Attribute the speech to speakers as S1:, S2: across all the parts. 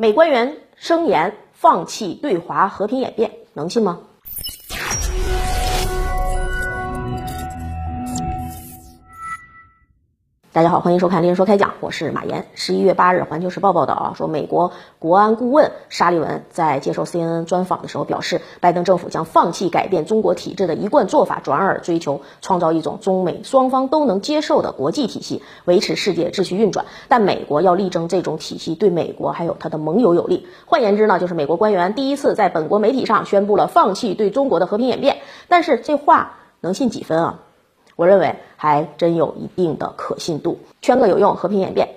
S1: 美官员声言放弃对华和平演变，能信吗？大家好，欢迎收看《猎人说开讲》，我是马岩。十一月八日，《环球时报》报道啊，说美国国安顾问沙利文在接受 CNN 专访的时候表示，拜登政府将放弃改变中国体制的一贯做法，转而追求创造一种中美双方都能接受的国际体系，维持世界秩序运转。但美国要力争这种体系对美国还有他的盟友有利。换言之呢，就是美国官员第一次在本国媒体上宣布了放弃对中国的和平演变。但是这话能信几分啊？我认为还真有一定的可信度。圈个有用，和平演变。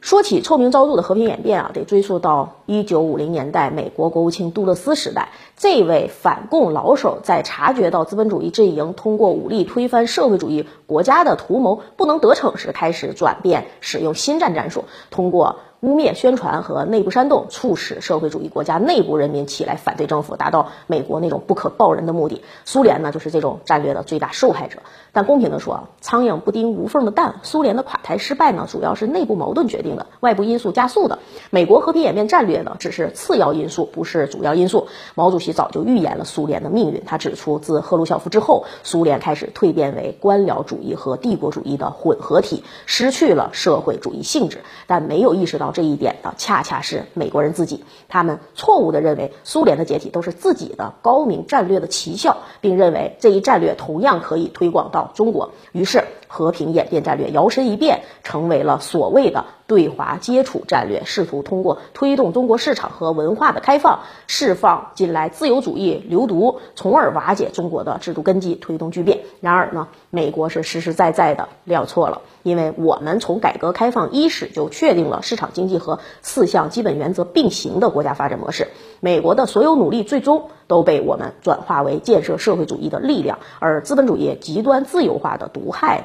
S1: 说起臭名昭著的和平演变啊，得追溯到一九五零年代美国国务卿杜勒斯时代。这位反共老手在察觉到资本主义阵营通过武力推翻社会主义国家的图谋不能得逞时，开始转变，使用新战战术，通过。污蔑、宣传和内部煽动，促使社会主义国家内部人民起来反对政府，达到美国那种不可告人的目的。苏联呢，就是这种战略的最大受害者。但公平地说，苍蝇不叮无缝的蛋。苏联的垮台失败呢，主要是内部矛盾决定的，外部因素加速的。美国和平演变战略呢，只是次要因素，不是主要因素。毛主席早就预言了苏联的命运。他指出，自赫鲁晓夫之后，苏联开始蜕变为官僚主义和帝国主义的混合体，失去了社会主义性质，但没有意识到。这一点的恰恰是美国人自己，他们错误的认为苏联的解体都是自己的高明战略的奇效，并认为这一战略同样可以推广到中国，于是和平演变战略摇身一变，成为了所谓的对华接触战略，试图通过推动中国市场和文化的开放，释放近来自由主义流毒，从而瓦解中国的制度根基，推动巨变。然而呢，美国是实实在在的料错了。因为我们从改革开放伊始就确定了市场经济和四项基本原则并行的国家发展模式，美国的所有努力最终都被我们转化为建设社会主义的力量，而资本主义极端自由化的毒害，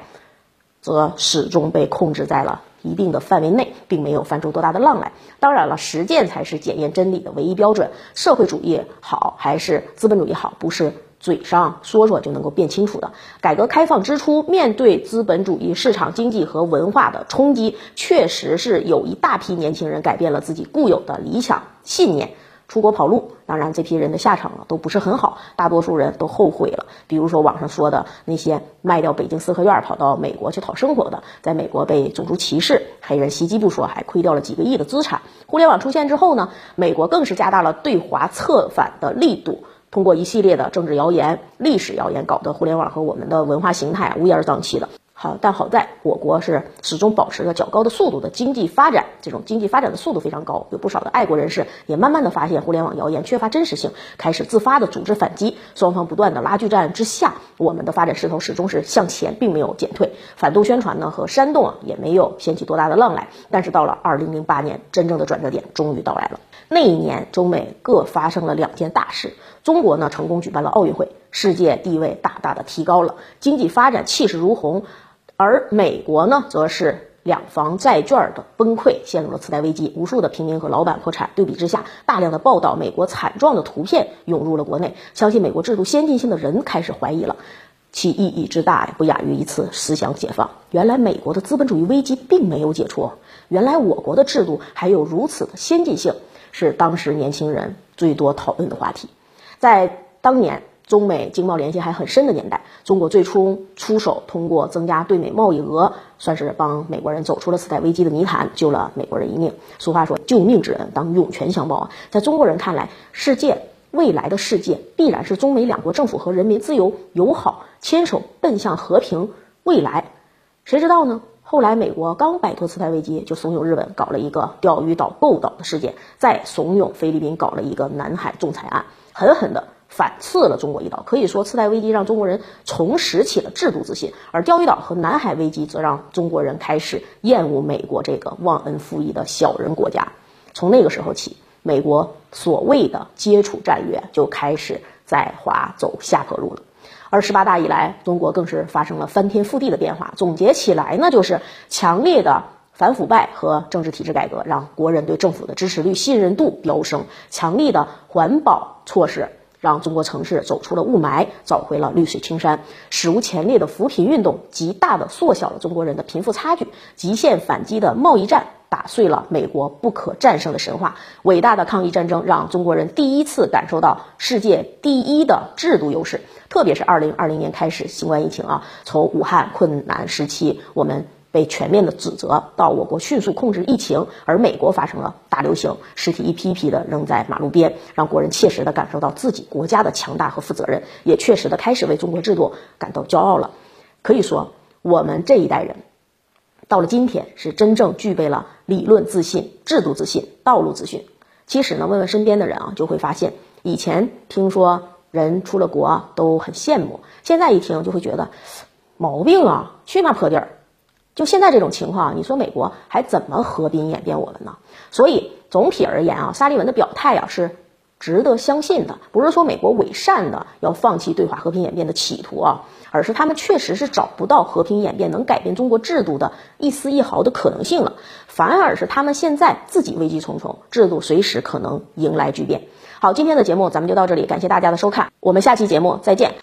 S1: 则始终被控制在了一定的范围内，并没有翻出多大的浪来。当然了，实践才是检验真理的唯一标准，社会主义好还是资本主义好，不是。嘴上说说就能够辨清楚的。改革开放之初，面对资本主义市场经济和文化的冲击，确实是有一大批年轻人改变了自己固有的理想信念，出国跑路。当然，这批人的下场都不是很好，大多数人都后悔了。比如说网上说的那些卖掉北京四合院跑到美国去讨生活的，在美国被种族歧视、黑人袭击不说，还亏掉了几个亿的资产。互联网出现之后呢，美国更是加大了对华策反的力度。通过一系列的政治谣言、历史谣言，搞得互联网和我们的文化形态乌烟瘴气的。好，但好在我国是始终保持着较高的速度的经济发展，这种经济发展的速度非常高，有不少的爱国人士也慢慢的发现互联网谣言缺乏真实性，开始自发的组织反击。双方不断的拉锯战之下，我们的发展势头始终是向前，并没有减退。反动宣传呢和煽动啊也没有掀起多大的浪来。但是到了二零零八年，真正的转折点终于到来了。那一年，中美各发生了两件大事。中国呢成功举办了奥运会，世界地位大大的提高了，经济发展气势如虹。而美国呢，则是两房债券的崩溃，陷入了次贷危机，无数的平民和老板破产。对比之下，大量的报道美国惨状的图片涌入了国内，相信美国制度先进性的人开始怀疑了，其意义之大呀，不亚于一次思想解放。原来美国的资本主义危机并没有解除，原来我国的制度还有如此的先进性，是当时年轻人最多讨论的话题。在当年。中美经贸联系还很深的年代，中国最初出手，通过增加对美贸易额，算是帮美国人走出了次贷危机的泥潭，救了美国人一命。俗话说，救命之恩当涌泉相报啊！在中国人看来，世界未来的世界必然是中美两国政府和人民自由友好牵手奔向和平未来。谁知道呢？后来美国刚摆脱次贷危机，就怂恿日本搞了一个钓鱼岛购岛的事件，再怂恿菲律宾搞了一个南海仲裁案，狠狠的。反刺了中国一刀，可以说次贷危机让中国人重拾起了制度自信，而钓鱼岛和南海危机则让中国人开始厌恶美国这个忘恩负义的小人国家。从那个时候起，美国所谓的接触战略就开始在华走下坡路了。而十八大以来，中国更是发生了翻天覆地的变化。总结起来呢，就是强烈的反腐败和政治体制改革，让国人对政府的支持率、信任度飙升；强力的环保措施。让中国城市走出了雾霾，找回了绿水青山。史无前例的扶贫运动，极大的缩小了中国人的贫富差距。极限反击的贸易战，打碎了美国不可战胜的神话。伟大的抗疫战争让中国人第一次感受到世界第一的制度优势。特别是二零二零年开始新冠疫情啊，从武汉困难时期，我们。被全面的指责，到我国迅速控制疫情，而美国发生了大流行，尸体一批批的扔在马路边，让国人切实的感受到自己国家的强大和负责任，也确实的开始为中国制度感到骄傲了。可以说，我们这一代人到了今天，是真正具备了理论自信、制度自信、道路自信。其实呢，问问身边的人啊，就会发现，以前听说人出了国都很羡慕，现在一听就会觉得毛病啊，去那破地儿。就现在这种情况，你说美国还怎么和平演变我们呢？所以总体而言啊，沙利文的表态啊是值得相信的，不是说美国伪善的要放弃对华和平演变的企图啊，而是他们确实是找不到和平演变能改变中国制度的一丝一毫的可能性了，反而是他们现在自己危机重重，制度随时可能迎来巨变。好，今天的节目咱们就到这里，感谢大家的收看，我们下期节目再见。